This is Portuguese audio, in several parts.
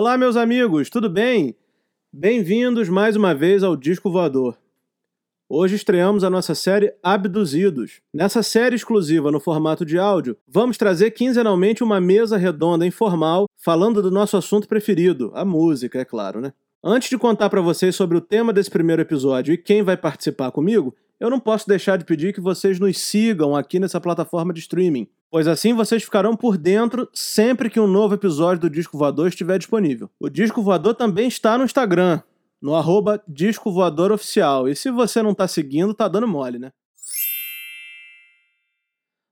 Olá, meus amigos, tudo bem? Bem-vindos mais uma vez ao Disco Voador. Hoje estreamos a nossa série Abduzidos. Nessa série exclusiva no formato de áudio, vamos trazer quinzenalmente uma mesa redonda informal falando do nosso assunto preferido, a música, é claro, né? Antes de contar para vocês sobre o tema desse primeiro episódio e quem vai participar comigo, eu não posso deixar de pedir que vocês nos sigam aqui nessa plataforma de streaming, pois assim vocês ficarão por dentro sempre que um novo episódio do Disco Voador estiver disponível. O Disco Voador também está no Instagram, no arroba Disco Voador Oficial, e se você não está seguindo, tá dando mole, né?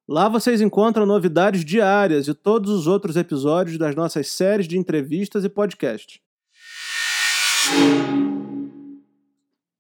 Lá vocês encontram novidades diárias e todos os outros episódios das nossas séries de entrevistas e podcasts.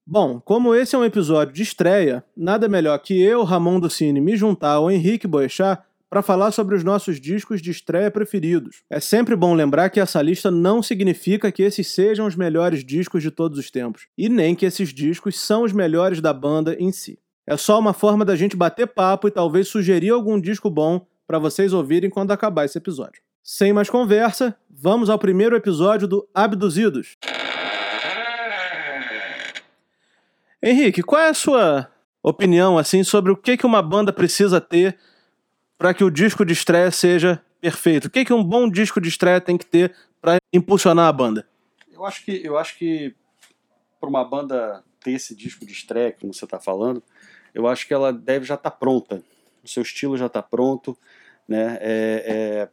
Bom, como esse é um episódio de estreia, nada melhor que eu, Ramon do Cine, me juntar ao Henrique Boechat para falar sobre os nossos discos de estreia preferidos. É sempre bom lembrar que essa lista não significa que esses sejam os melhores discos de todos os tempos, e nem que esses discos são os melhores da banda em si. É só uma forma da gente bater papo e talvez sugerir algum disco bom para vocês ouvirem quando acabar esse episódio. Sem mais conversa, vamos ao primeiro episódio do Abduzidos. Henrique, qual é a sua opinião assim sobre o que, que uma banda precisa ter para que o disco de estreia seja perfeito? O que, que um bom disco de estreia tem que ter para impulsionar a banda? Eu acho que eu acho que para uma banda ter esse disco de estreia, como você está falando, eu acho que ela deve já estar tá pronta. O seu estilo já está pronto, né? É, é,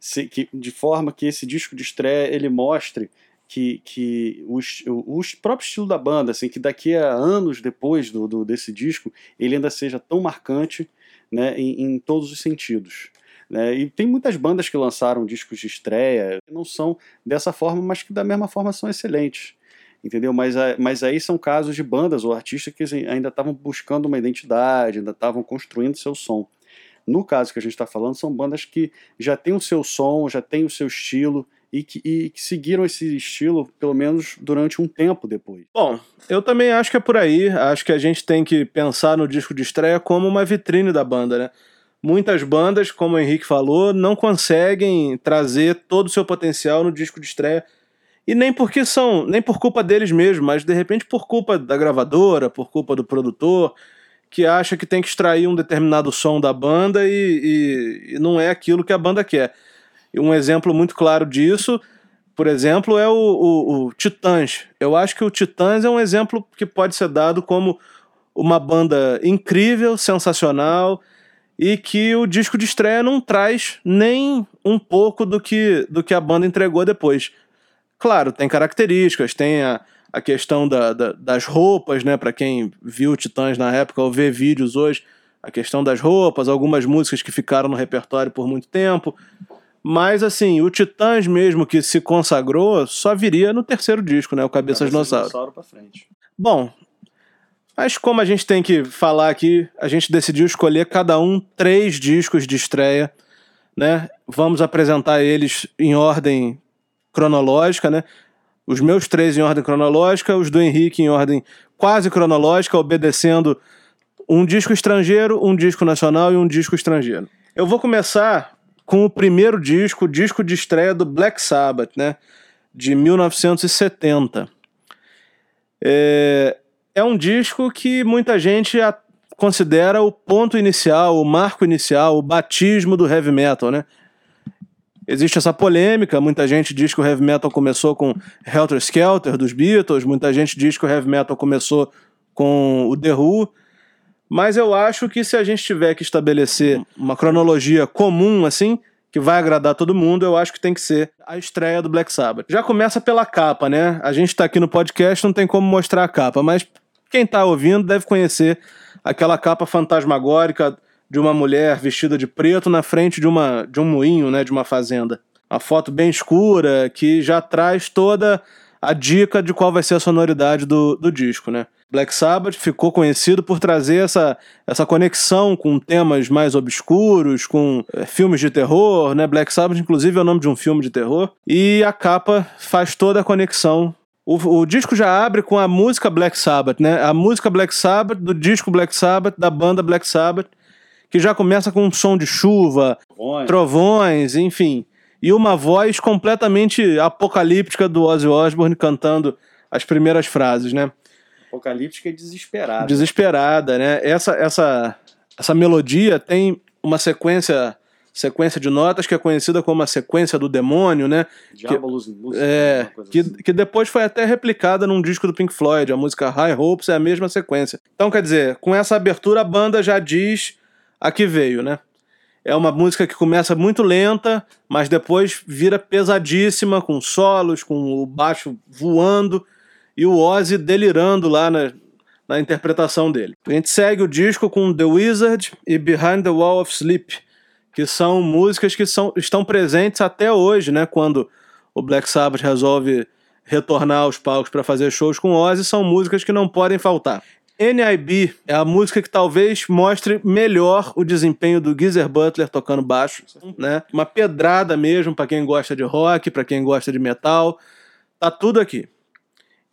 se, que, de forma que esse disco de estreia ele mostre que, que o, o, o, próprio estilo da banda, assim, que daqui a anos depois do, do desse disco, ele ainda seja tão marcante né, em, em todos os sentidos. Né? E tem muitas bandas que lançaram discos de estreia, que não são dessa forma, mas que da mesma forma são excelentes. Entendeu? Mas, mas aí são casos de bandas ou artistas que assim, ainda estavam buscando uma identidade, ainda estavam construindo seu som. No caso que a gente está falando, são bandas que já têm o seu som, já têm o seu estilo, e que, e que seguiram esse estilo, pelo menos durante um tempo depois. Bom, eu também acho que é por aí. Acho que a gente tem que pensar no disco de estreia como uma vitrine da banda, né? Muitas bandas, como o Henrique falou, não conseguem trazer todo o seu potencial no disco de estreia. E nem porque são, nem por culpa deles mesmos, mas de repente por culpa da gravadora, por culpa do produtor, que acha que tem que extrair um determinado som da banda e, e, e não é aquilo que a banda quer. Um exemplo muito claro disso, por exemplo, é o, o, o Titãs. Eu acho que o Titãs é um exemplo que pode ser dado como uma banda incrível, sensacional e que o disco de estreia não traz nem um pouco do que, do que a banda entregou depois. Claro, tem características, tem a, a questão da, da, das roupas, né? Para quem viu Titãs na época ou vê vídeos hoje, a questão das roupas, algumas músicas que ficaram no repertório por muito tempo. Mas, assim, o Titãs mesmo que se consagrou só viria no terceiro disco, né? O Cabeça Dinossauro. Dinossauro pra frente. Bom, mas como a gente tem que falar aqui, a gente decidiu escolher cada um três discos de estreia, né? Vamos apresentar eles em ordem cronológica, né? Os meus três em ordem cronológica, os do Henrique em ordem quase cronológica, obedecendo um disco estrangeiro, um disco nacional e um disco estrangeiro. Eu vou começar com o primeiro disco, o disco de estreia do Black Sabbath, né? De 1970. É, é um disco que muita gente considera o ponto inicial, o marco inicial, o batismo do heavy metal, né? Existe essa polêmica, muita gente diz que o heavy metal começou com Helter Skelter dos Beatles, muita gente diz que o heavy metal começou com o The Who, mas eu acho que se a gente tiver que estabelecer uma cronologia comum, assim, que vai agradar todo mundo, eu acho que tem que ser a estreia do Black Sabbath. Já começa pela capa, né? A gente tá aqui no podcast, não tem como mostrar a capa, mas quem tá ouvindo deve conhecer aquela capa fantasmagórica de uma mulher vestida de preto na frente de, uma, de um moinho, né? De uma fazenda. Uma foto bem escura que já traz toda a dica de qual vai ser a sonoridade do, do disco, né? Black Sabbath ficou conhecido por trazer essa, essa conexão com temas mais obscuros, com é, filmes de terror, né? Black Sabbath, inclusive, é o nome de um filme de terror. E a capa faz toda a conexão. O, o disco já abre com a música Black Sabbath, né? A música Black Sabbath, do disco Black Sabbath, da banda Black Sabbath, que já começa com um som de chuva, trovões, trovões enfim. e uma voz completamente apocalíptica do Ozzy Osbourne cantando as primeiras frases, né? Apocalíptica e desesperada. Desesperada, né? Essa, essa, essa melodia tem uma sequência sequência de notas que é conhecida como a sequência do demônio, né? Diabolos que, é, que, assim. que depois foi até replicada num disco do Pink Floyd, a música High Hopes é a mesma sequência. Então, quer dizer, com essa abertura a banda já diz a que veio, né? É uma música que começa muito lenta, mas depois vira pesadíssima, com solos, com o baixo voando e o Ozzy delirando lá na, na interpretação dele. A gente segue o disco com The Wizard e Behind the Wall of Sleep, que são músicas que são, estão presentes até hoje, né? Quando o Black Sabbath resolve retornar aos palcos para fazer shows com Ozzy, são músicas que não podem faltar. NIB é a música que talvez mostre melhor o desempenho do Geezer Butler tocando baixo, né? Uma pedrada mesmo para quem gosta de rock, para quem gosta de metal. Tá tudo aqui.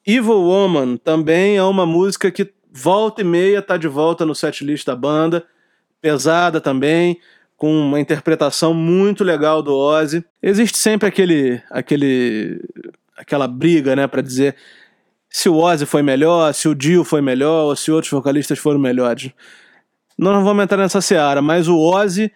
Evil Woman também é uma música que volta e meia tá de volta no setlist da banda, pesada também, com uma interpretação muito legal do Ozzy. Existe sempre aquele, aquele, aquela briga, né, para dizer se o Ozzy foi melhor, se o Dio foi melhor, ou se outros vocalistas foram melhores. Nós não vamos entrar nessa seara, mas o Ozzy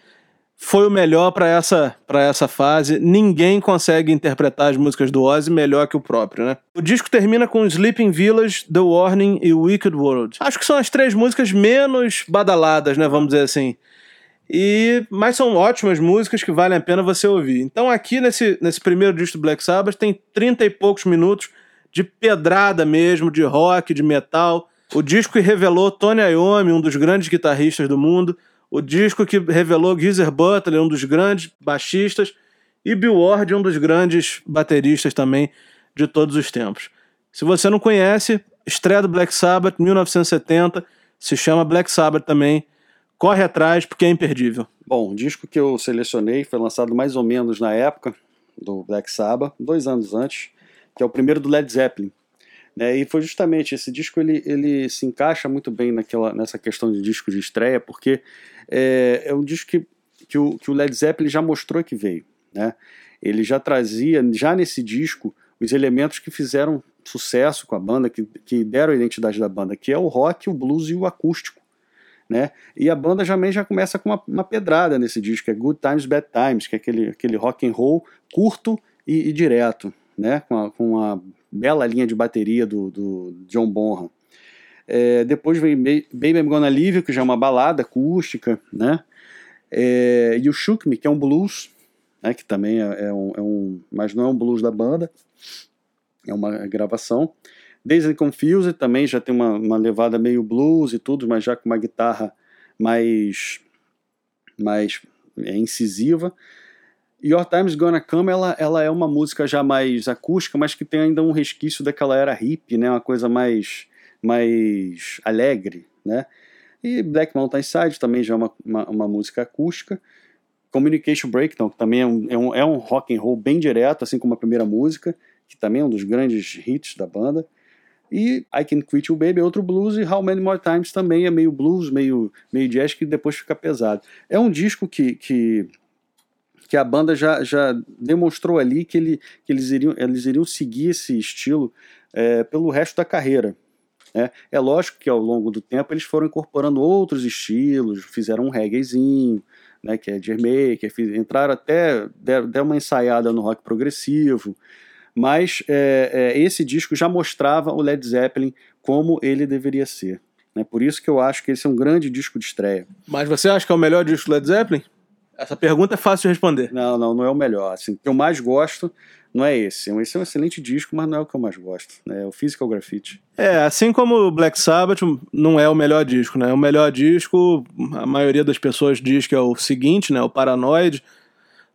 foi o melhor para essa, essa fase. Ninguém consegue interpretar as músicas do Ozzy melhor que o próprio, né? O disco termina com Sleeping Village, The Warning e Wicked World. Acho que são as três músicas menos badaladas, né? Vamos dizer assim. E, mas são ótimas músicas que valem a pena você ouvir. Então, aqui nesse, nesse primeiro disco do Black Sabbath, tem 30 e poucos minutos de pedrada mesmo, de rock, de metal. O disco que revelou Tony Iommi, um dos grandes guitarristas do mundo. O disco que revelou Geezer Butler, um dos grandes baixistas. E Bill Ward, um dos grandes bateristas também de todos os tempos. Se você não conhece, estreia do Black Sabbath, 1970, se chama Black Sabbath também corre atrás porque é imperdível. Bom, o disco que eu selecionei foi lançado mais ou menos na época do Black Sabbath, dois anos antes, que é o primeiro do Led Zeppelin. Né, e foi justamente esse disco ele, ele se encaixa muito bem naquela, nessa questão de disco de estreia, porque é, é um disco que, que, o, que o Led Zeppelin já mostrou que veio. Né? Ele já trazia, já nesse disco, os elementos que fizeram sucesso com a banda, que, que deram a identidade da banda, que é o rock, o blues e o acústico né? E a banda também já começa com uma, uma, pedrada nesse disco, que é Good Times, Bad Times, que é aquele, aquele rock and roll curto e, e direto, né? Com, a, com uma bela linha de bateria do, do John Bonham. É, depois vem Baby I'm Gonna Leave que já é uma balada acústica, né? É, e o Shook Me, que é um blues, né? Que também é, é, um, é um... Mas não é um blues da banda, é uma gravação. And Confused também já tem uma, uma levada meio blues e tudo, mas já com uma guitarra mais, mais é, incisiva. Your Time's Gonna Come, ela, ela é uma música já mais acústica, mas que tem ainda um resquício daquela era hippie, né? Uma coisa mais, mais alegre, né? E Black Mountain Side também já é uma, uma, uma música acústica. Communication Breakdown, que também é um, é, um, é um rock and roll bem direto, assim como a primeira música, que também é um dos grandes hits da banda. E I Can Quit You Baby é outro blues, e How Many More Times também é meio blues, meio, meio jazz, que depois fica pesado. É um disco que, que, que a banda já, já demonstrou ali que, ele, que eles, iriam, eles iriam seguir esse estilo é, pelo resto da carreira. É, é lógico que ao longo do tempo eles foram incorporando outros estilos, fizeram um reggaezinho, né, que é Jermaker, entraram até, deram, deram uma ensaiada no rock progressivo, mas é, é, esse disco já mostrava o Led Zeppelin como ele deveria ser. Né? Por isso que eu acho que esse é um grande disco de estreia. Mas você acha que é o melhor disco do Led Zeppelin? Essa pergunta é fácil de responder. Não, não, não é o melhor. Assim, o que eu mais gosto não é esse. Esse é um excelente disco, mas não é o que eu mais gosto. Né? É o Physical Graffiti. É, assim como o Black Sabbath não é o melhor disco, né? O melhor disco, a maioria das pessoas diz que é o seguinte, né? O Paranoid.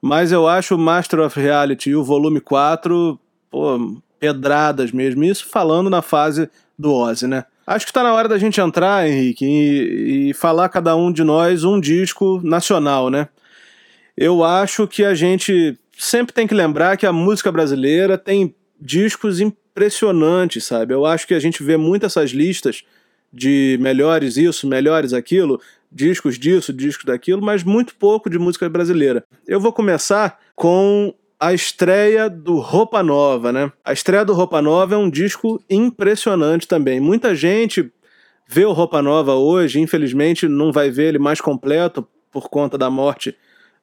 Mas eu acho o Master of Reality e o Volume 4 pô, pedradas mesmo. Isso falando na fase do Ozzy, né? Acho que está na hora da gente entrar, Henrique, e, e, falar cada um de nós um disco nacional, né? Eu acho que a gente sempre tem que lembrar que a música brasileira tem discos impressionantes, sabe? Eu acho que a gente vê muito essas listas de melhores isso, melhores aquilo, discos disso, discos daquilo, mas muito pouco de música brasileira. Eu vou começar com a estreia do Roupa Nova, né? A estreia do Roupa Nova é um disco impressionante também. Muita gente vê o Roupa Nova hoje, infelizmente não vai ver ele mais completo por conta da morte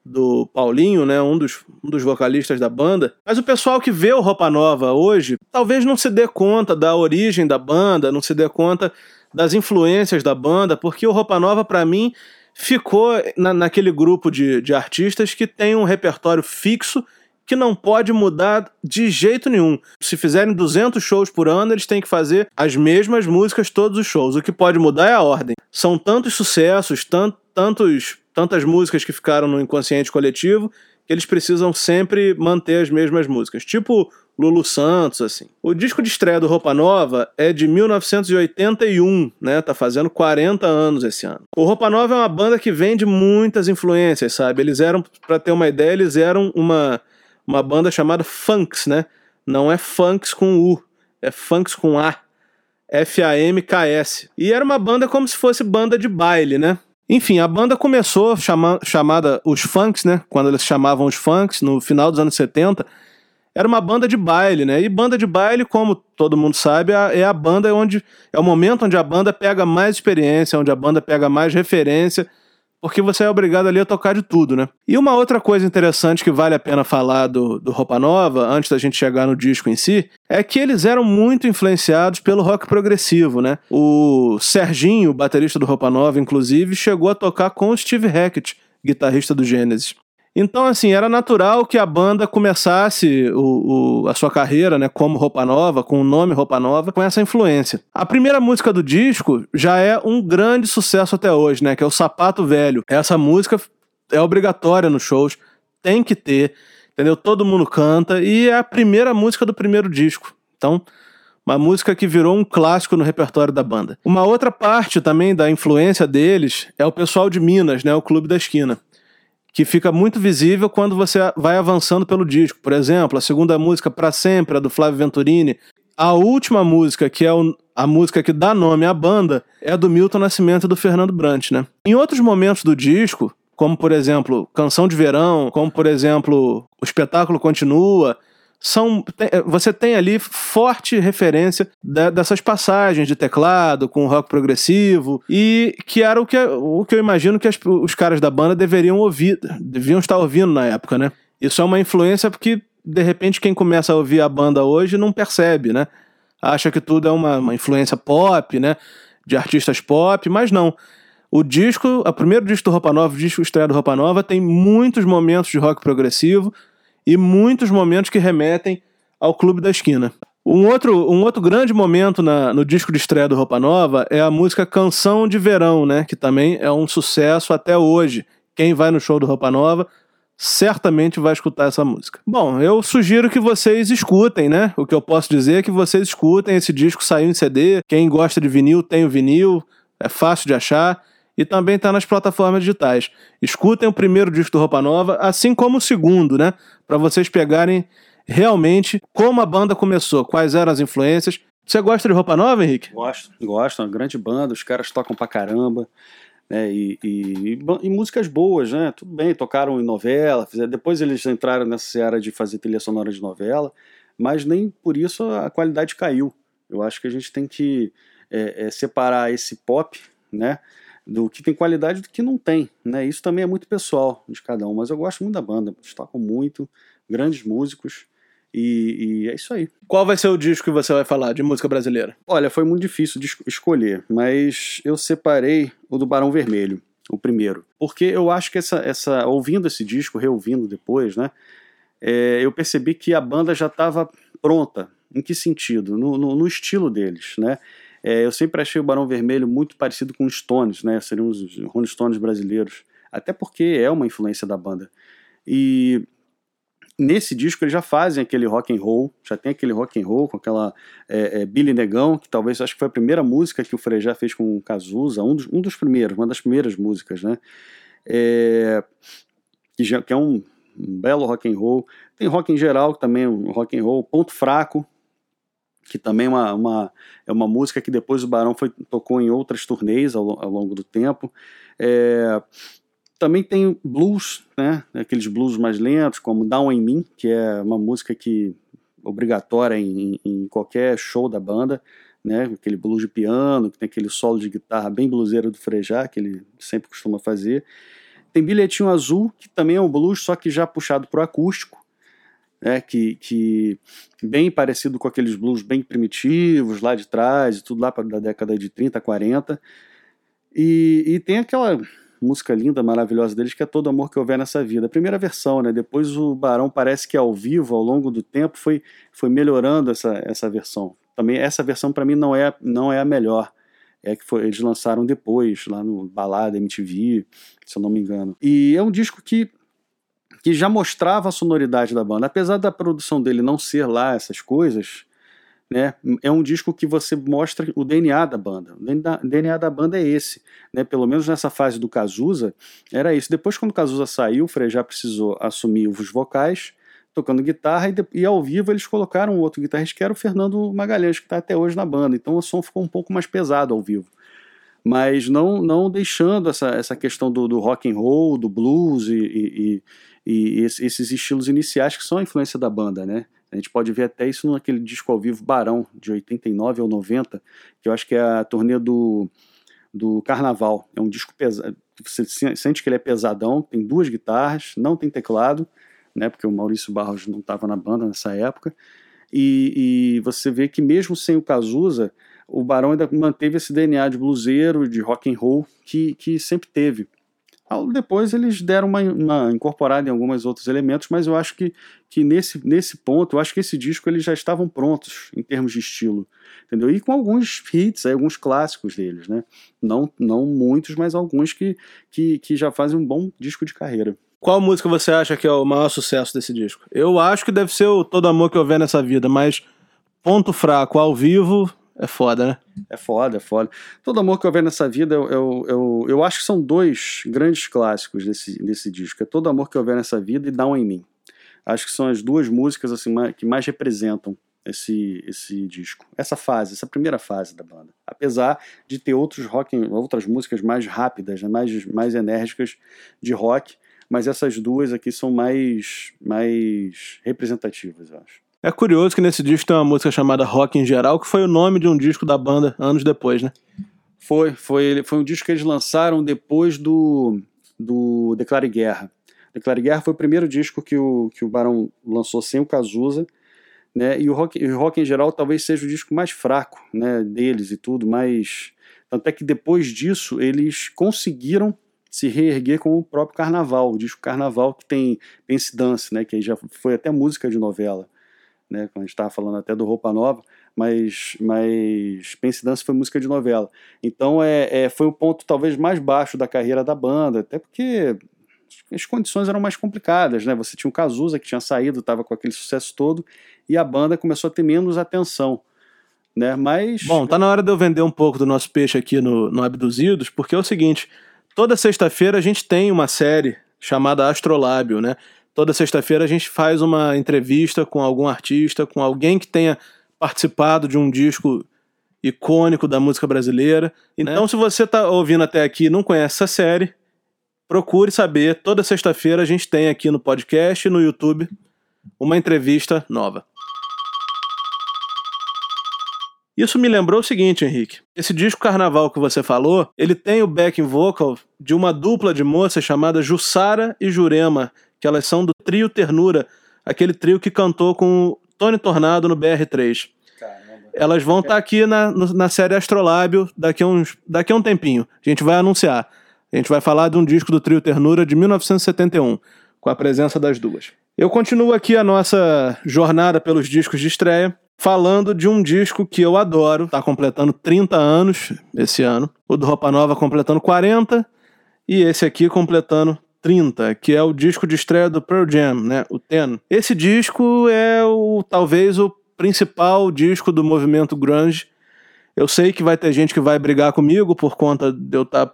do Paulinho, né, um dos, um dos vocalistas da banda. Mas o pessoal que vê o Roupa Nova hoje talvez não se dê conta da origem da banda, não se dê conta das influências da banda, porque o Roupa Nova, para mim, ficou na, naquele grupo de, de artistas que tem um repertório fixo que não pode mudar de jeito nenhum. Se fizerem 200 shows por ano, eles têm que fazer as mesmas músicas todos os shows. O que pode mudar é a ordem. São tantos sucessos, tant, tantos, tantas músicas que ficaram no inconsciente coletivo que eles precisam sempre manter as mesmas músicas. Tipo Lulu Santos, assim. O disco de estreia do Roupa Nova é de 1981, né? Tá fazendo 40 anos esse ano. O Roupa Nova é uma banda que vem de muitas influências, sabe? Eles eram, para ter uma ideia, eles eram uma, uma banda chamada Funks, né? Não é Funks com U, é Funks com A. F-A-M-K-S. E era uma banda como se fosse banda de baile, né? Enfim, a banda começou chama, chamada os Funks, né? Quando eles chamavam os Funks, no final dos anos 70 era uma banda de baile, né? E banda de baile, como todo mundo sabe, é a banda onde é o momento onde a banda pega mais experiência, onde a banda pega mais referência, porque você é obrigado ali a tocar de tudo, né? E uma outra coisa interessante que vale a pena falar do, do Roupa Nova, antes da gente chegar no disco em si, é que eles eram muito influenciados pelo rock progressivo, né? O Serginho, baterista do Roupa Nova, inclusive, chegou a tocar com o Steve Hackett, guitarrista do Gênesis. Então, assim, era natural que a banda começasse o, o, a sua carreira, né, como Roupa Nova, com o nome Roupa Nova, com essa influência. A primeira música do disco já é um grande sucesso até hoje, né, que é o Sapato Velho. Essa música é obrigatória nos shows, tem que ter, entendeu? Todo mundo canta e é a primeira música do primeiro disco. Então, uma música que virou um clássico no repertório da banda. Uma outra parte também da influência deles é o pessoal de Minas, né, o Clube da Esquina que fica muito visível quando você vai avançando pelo disco. Por exemplo, a segunda música, Para Sempre, é do Flávio Venturini. A última música, que é a música que dá nome à banda, é do Milton Nascimento e do Fernando Brant, né? Em outros momentos do disco, como por exemplo Canção de Verão, como por exemplo O Espetáculo Continua, são é, você tem ali forte referência dessas passagens de teclado com rock progressivo e que era o que, o que eu imagino que as, os caras da banda deveriam ouvir, deviam estar ouvindo na época, né? Isso é uma influência porque de repente quem começa a ouvir a banda hoje não percebe, né? Acha que tudo é uma, uma influência pop, né? De artistas pop, mas não. O disco, o primeiro disco do Roupa Nova, o disco estreia do Roupa Nova, tem muitos momentos de rock progressivo, e muitos momentos que remetem ao Clube da Esquina. Um outro, um outro grande momento na, no disco de estreia do Roupa Nova é a música Canção de Verão, né? Que também é um sucesso até hoje. Quem vai no show do Roupa Nova certamente vai escutar essa música. Bom, eu sugiro que vocês escutem, né? O que eu posso dizer é que vocês escutem. Esse disco saiu em CD. Quem gosta de vinil tem o vinil. É fácil de achar e também está nas plataformas digitais. Escutem o primeiro disco do Roupa Nova, assim como o segundo, né? Para vocês pegarem realmente como a banda começou, quais eram as influências. Você gosta de Roupa Nova, Henrique? Gosto, gosto. É uma grande banda, os caras tocam pra caramba. Né, e, e, e, músicas boas, né? Tudo bem, tocaram em novela, fizeram, depois eles entraram nessa seara de fazer trilha sonora de novela, mas nem por isso a qualidade caiu. Eu acho que a gente tem que é, é, separar esse pop, né? Do que tem qualidade e do que não tem, né? Isso também é muito pessoal de cada um, mas eu gosto muito da banda, tocam muito, grandes músicos e, e, é isso aí. Qual vai ser o disco que você vai falar de música brasileira? Olha, foi muito difícil de escolher, mas eu separei o do Barão Vermelho, o primeiro, porque eu acho que essa, essa ouvindo esse disco, reouvindo depois, né? É, eu percebi que a banda já estava pronta. Em que sentido? No, no, no estilo deles, né? É, eu sempre achei o Barão Vermelho muito parecido com os Stones, né? Seriam os Rolling Stones brasileiros. Até porque é uma influência da banda. E nesse disco eles já fazem aquele rock and roll, já tem aquele rock and roll com aquela é, é, Billy Negão, que talvez acho que foi a primeira música que o Frejá fez com o Cazuza, um dos, um dos primeiros, uma das primeiras músicas, né? É, que, já, que é um, um, belo rock and roll. Tem rock em geral, que também é um rock and roll. Ponto Fraco, que também é uma, uma, é uma música que depois o Barão foi, tocou em outras turnês ao, ao longo do tempo. É, também tem blues, né? Aqueles blues mais lentos, como Down in Me, que é uma música que obrigatória em, em qualquer show da banda, né? Aquele blues de piano, que tem aquele solo de guitarra bem bluseiro do Frejá, que ele sempre costuma fazer. Tem Bilhetinho Azul, que também é um blues, só que já puxado para o acústico, né? Que, que bem parecido com aqueles blues bem primitivos lá de trás, tudo lá da década de 30, 40. E, e tem aquela música linda, maravilhosa deles, que é Todo Amor Que Houver Nessa Vida. A primeira versão, né? Depois o Barão parece que ao vivo, ao longo do tempo, foi, foi melhorando essa, essa versão. Também essa versão para mim não é, não é a melhor. É que foi, eles lançaram depois, lá no Balada MTV, se eu não me engano. E é um disco que que já mostrava a sonoridade da banda. Apesar da produção dele não ser lá essas coisas, né? É um disco que você mostra o DNA da banda. O DNA da banda é esse, né? Pelo menos nessa fase do Cazuza, era isso. Depois, quando o Cazuza saiu, o Frejá precisou assumir os vocais, tocando guitarra, e, e ao vivo eles colocaram outro guitarrista, que era o Fernando Magalhães, que está até hoje na banda. Então o som ficou um pouco mais pesado ao vivo. Mas não, não deixando essa, essa questão do, do rock and roll, do blues e, e, e, e esses estilos iniciais que são a influência da banda, né? A gente pode ver até isso naquele disco ao vivo Barão, de 89 ou 90, que eu acho que é a turnê do, do Carnaval. É um disco pesado. Você sente que ele é pesadão, tem duas guitarras, não tem teclado, né? Porque o Maurício Barros não estava na banda nessa época. E, e, você vê que mesmo sem o Cazuza, o Barão ainda manteve esse DNA de bluseiro, de rock and roll que, que sempre teve. Depois eles deram uma, uma, incorporada em alguns outros elementos, mas eu acho que, que nesse, nesse ponto, eu acho que esse disco eles já estavam prontos em termos de estilo, entendeu? E com alguns hits, alguns clássicos deles, né? Não, não muitos, mas alguns que, que, que já fazem um bom disco de carreira. Qual música você acha que é o maior sucesso desse disco? Eu acho que deve ser o Todo Amor Que Houver Nessa Vida, mas ponto fraco ao vivo, é foda, né? É foda, é foda. Todo amor que eu vejo nessa vida, eu, eu, eu, eu, acho que são dois grandes clássicos desse, desse disco. É Todo Amor que eu vejo nessa vida e Down em Mim. Acho que são as duas músicas assim que mais representam esse, esse disco. Essa fase, essa primeira fase da banda. Apesar de ter outros rock, outras músicas mais rápidas, né, mais, mais enérgicas de rock, mas essas duas aqui são mais, mais representativas, eu acho. É curioso que nesse disco tem uma música chamada Rock em Geral, que foi o nome de um disco da banda anos depois, né? Foi, foi, foi um disco que eles lançaram depois do, do Declare Guerra. Declare Guerra foi o primeiro disco que o, que o Barão lançou sem o Cazuza, né? E o rock, o rock em geral talvez seja o disco mais fraco, né, deles e tudo, mas tanto é que depois disso eles conseguiram se reerguer com o próprio Carnaval, o disco Carnaval que tem Pense Dance, né, que já foi até música de novela né? Quando a gente estava falando até do Roupa Nova, mas, mas Pense Dance foi música de novela. Então é, é, foi o ponto talvez mais baixo da carreira da banda, até porque as condições eram mais complicadas, né? Você tinha o Cazuza que tinha saído, estava com aquele sucesso todo, e a banda começou a ter menos atenção. Né? Mas. Bom, tá na hora de eu vender um pouco do nosso peixe aqui no, no Abduzidos, porque é o seguinte: toda sexta-feira a gente tem uma série chamada Astrolábio, né? Toda sexta-feira a gente faz uma entrevista com algum artista, com alguém que tenha participado de um disco icônico da música brasileira. Então, né? se você está ouvindo até aqui e não conhece essa série, procure saber. Toda sexta-feira a gente tem aqui no podcast e no YouTube uma entrevista nova. Isso me lembrou o seguinte, Henrique. Esse disco Carnaval que você falou, ele tem o backing vocal de uma dupla de moças chamada Jussara e Jurema, que elas são do trio Ternura, aquele trio que cantou com o Tony Tornado no BR3. Caramba. Elas vão estar tá aqui na, na série Astrolábio daqui a, uns, daqui a um tempinho. A gente vai anunciar. A gente vai falar de um disco do trio Ternura de 1971, com a presença das duas. Eu continuo aqui a nossa jornada pelos discos de estreia, falando de um disco que eu adoro, está completando 30 anos esse ano, o do Roupa Nova completando 40 e esse aqui completando 30, que é o disco de estreia do Pearl Jam, né? O Ten. Esse disco é o talvez o principal disco do movimento grunge. Eu sei que vai ter gente que vai brigar comigo por conta de eu estar tá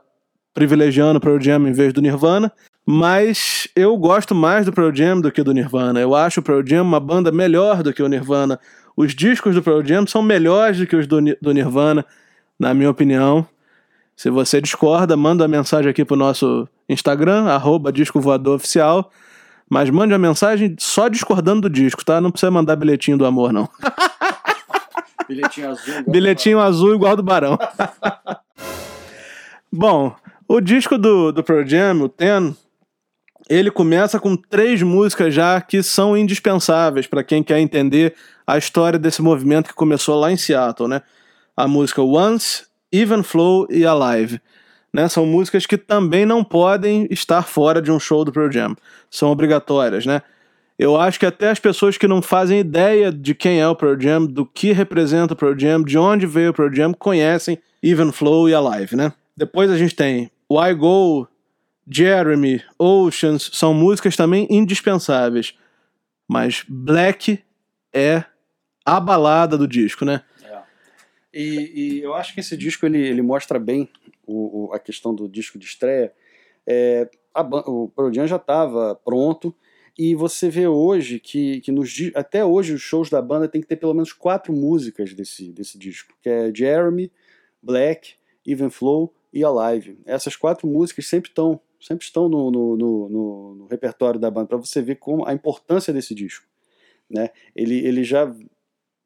privilegiando o Pearl Jam em vez do Nirvana, mas eu gosto mais do Pearl Jam do que do Nirvana. Eu acho o Pearl Jam uma banda melhor do que o Nirvana. Os discos do Pearl Jam são melhores do que os do, do Nirvana, na minha opinião. Se você discorda, manda uma mensagem aqui pro nosso Instagram, arroba Disco Voador Oficial. Mas mande uma mensagem só discordando do disco, tá? Não precisa mandar bilhetinho do amor, não. Bilhetinho azul. bilhetinho azul igual do Barão. Bom, o disco do, do Pearl Jam, o Ten, ele começa com três músicas já que são indispensáveis para quem quer entender a história desse movimento que começou lá em Seattle, né? A música Once, Even Flow e Alive. Né? São músicas que também não podem estar fora de um show do Pearl Jam. São obrigatórias, né? Eu acho que até as pessoas que não fazem ideia de quem é o Pearl Jam, do que representa o Pearl Jam, de onde veio o Pearl Jam, conhecem Even Flow e Alive, né? Depois a gente tem Why Go, Jeremy, Oceans, são músicas também indispensáveis. Mas Black é a balada do disco, né? E, e, eu acho que esse disco ele, ele mostra bem o, o, a questão do disco de estreia. É, a, o Pearl Jam já estava pronto e você vê hoje que, que nos, até hoje os shows da banda tem que ter pelo menos quatro músicas desse, desse disco, que é Jeremy, Black, Even Flow e Alive. Essas quatro músicas sempre estão sempre estão no, no, no, no repertório da banda para você ver como a importância desse disco, né? Ele, ele já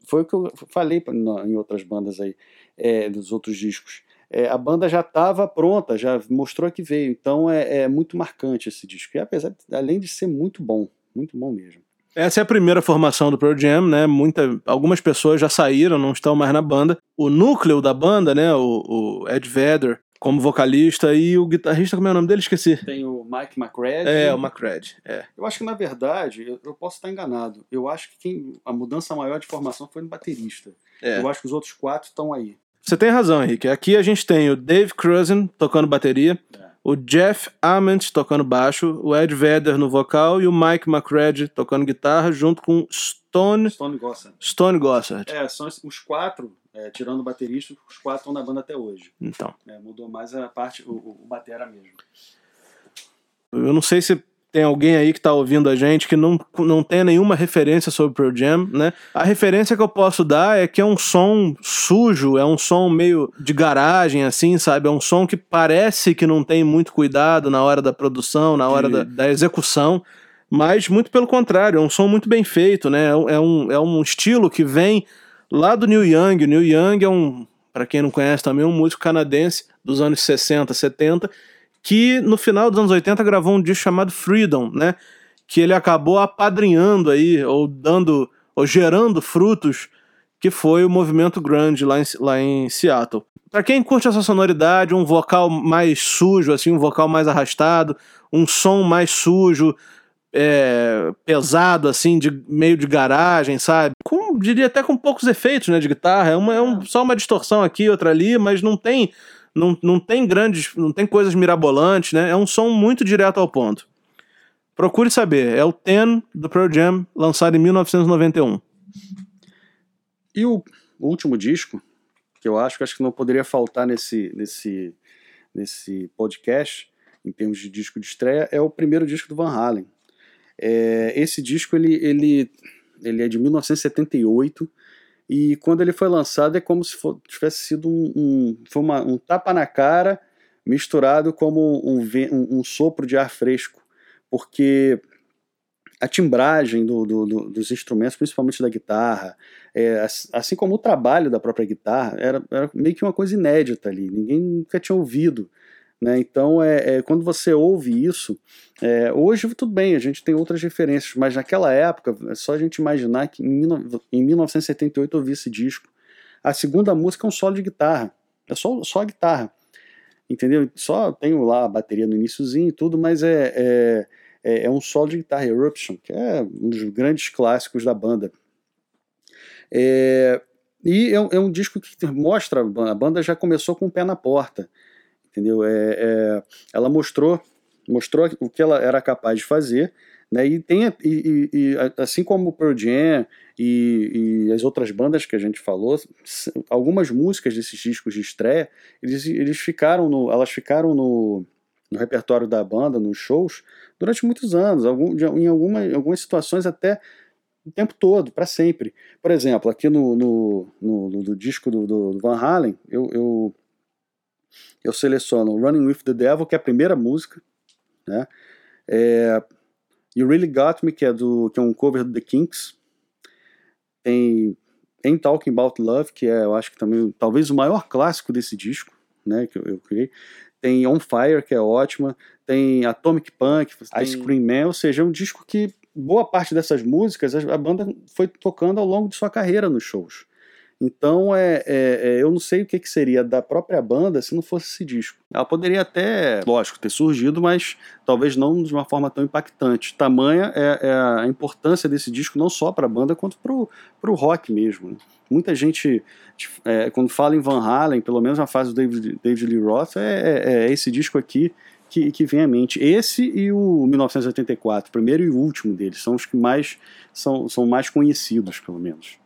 foi o que eu falei em outras bandas aí, é, dos outros discos. É, a banda já estava pronta, já mostrou que veio. Então é, é, muito marcante esse disco. E apesar, além de ser muito bom, muito bom mesmo. Essa é a primeira formação do Pearl Jam, né? Muita, algumas pessoas já saíram, não estão mais na banda. O núcleo da banda, né? O, o Ed Vedder como vocalista e o guitarrista, como é o nome dele? Esqueci. Tem o Mike McReady. É, o McReady. É. Eu acho que na verdade, eu, eu, posso estar enganado. Eu acho que quem, a mudança maior de formação foi no baterista. É. Eu acho que os outros quatro estão aí. Você tem razão, Henrique. Aqui a gente tem o Dave Cruzen tocando bateria, é. o Jeff Ament tocando baixo, o Ed Vedder no vocal e o Mike McReady tocando guitarra, junto com Stone... Stone Gossard. Stone Gossard. É, são os quatro, é, tirando o baterista, os quatro estão na banda até hoje. Então. É, mudou mais a parte, o, o, o batera mesmo. Eu não sei se tem alguém aí que está ouvindo a gente que não, não tem nenhuma referência sobre Pearl Jam, né? A referência que eu posso dar é que é um som sujo, é um som meio de garagem, assim, sabe? É um som que parece que não tem muito cuidado na hora da produção, na hora da, da execução, mas muito pelo contrário, é um som muito bem feito, né? É, é um, é um estilo que vem lá do Neil Young. O Neil Young é um, para quem não conhece também, um músico canadense dos anos 60, 70 que no final dos anos 80 gravou um disco chamado Freedom, né? Que ele acabou apadrinhando aí, ou dando, ou gerando frutos, que foi o movimento grunge lá em, lá em Seattle. Para quem curte essa sonoridade, um vocal mais sujo, assim, um vocal mais arrastado, um som mais sujo, é, pesado, assim, de meio de garagem, sabe? Diria até com poucos efeitos, né, de guitarra. É, uma, é um, só uma distorção aqui, outra ali, mas não tem não, não tem grandes, não tem coisas mirabolantes, né? É um som muito direto ao ponto. Procure saber, é o Ten do Pearl Jam, lançado em 1991. E o último disco, que eu acho que acho que não poderia faltar nesse, nesse, nesse podcast, em termos de disco de estreia, é o primeiro disco do Van Halen. É, esse disco ele, ele, ele é de 1978 e quando ele foi lançado é como se for, tivesse sido um, um, foi uma, um tapa na cara misturado como um, um, um sopro de ar fresco, porque a timbragem do, do, do, dos instrumentos, principalmente da guitarra, é, assim como o trabalho da própria guitarra, era, era, meio que uma coisa inédita ali. Ninguém nunca tinha ouvido né? Então, é, é, quando você ouve isso, é, hoje tudo bem, a gente tem outras referências, mas naquela época, é só a gente imaginar que em, em 1978 eu esse disco. A segunda música é um solo de guitarra, é só, só a guitarra, entendeu? Só tenho lá a bateria no iníciozinho e tudo, mas é, é, é, é um solo de guitarra, Eruption, que é um dos grandes clássicos da banda. É, e é, é um disco que mostra, a banda já começou com o pé na porta entendeu? É, é, ela mostrou, mostrou o que ela era capaz de fazer, né? E tem e, e, assim como o Pearl Jam e, e, as outras bandas que a gente falou, algumas músicas desses discos de estreia, eles, eles ficaram no, elas ficaram no, no repertório da banda, nos shows, durante muitos anos, algum, em alguma, algumas situações até o tempo todo, para sempre. Por exemplo, aqui no, no, no, no disco do, do, Van Halen, eu, eu eu seleciono Running with the Devil, que é a primeira música, né? É, You Really Got Me, que é, do, que é um cover do The Kinks. Tem Ain't Talking About Love, que é, eu acho que também, talvez o maior clássico desse disco, né, que eu, eu criei. Tem On Fire, que é ótima. Tem Atomic Punk, tem... Ice Cream Man, ou seja, é um disco que boa parte dessas músicas a banda foi tocando ao longo de sua carreira nos shows. Então, é, é, é, eu não sei o que, que seria da própria banda se não fosse esse disco. Ela poderia até, lógico, ter surgido, mas talvez não de uma forma tão impactante. Tamanha é, é a importância desse disco, não só para a banda, quanto para o rock mesmo. Né? Muita gente, é, quando fala em Van Halen, pelo menos na fase do David, David Lee Roth, é, é, é esse disco aqui que, que vem à mente. Esse e o 1984, o primeiro e último deles, são os que mais são, são mais conhecidos, pelo menos.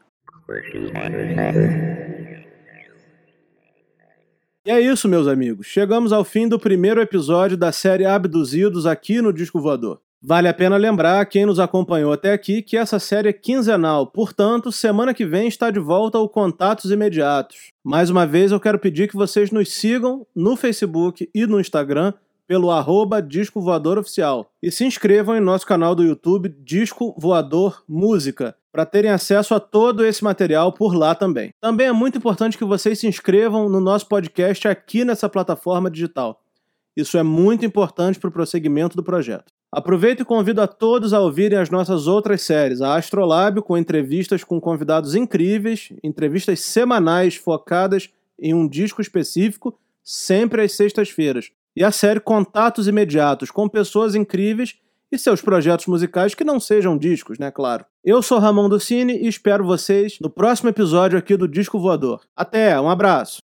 E é isso, meus amigos. Chegamos ao fim do primeiro episódio da série Abduzidos aqui no Disco Voador. Vale a pena lembrar, quem nos acompanhou até aqui, que essa série é quinzenal, portanto, semana que vem está de volta o Contatos Imediatos. Mais uma vez, eu quero pedir que vocês nos sigam no Facebook e no Instagram pelo arroba Disco Voador Oficial. E se inscrevam em nosso canal do YouTube Disco Voador Música, para terem acesso a todo esse material por lá também. Também é muito importante que vocês se inscrevam no nosso podcast aqui nessa plataforma digital. Isso é muito importante para o prosseguimento do projeto. Aproveito e convido a todos a ouvirem as nossas outras séries, a Astrolab com entrevistas com convidados incríveis, entrevistas semanais focadas em um disco específico, sempre às sextas-feiras e a série Contatos Imediatos, com pessoas incríveis e seus projetos musicais que não sejam discos, né, claro. Eu sou Ramon Docini e espero vocês no próximo episódio aqui do Disco Voador. Até, um abraço!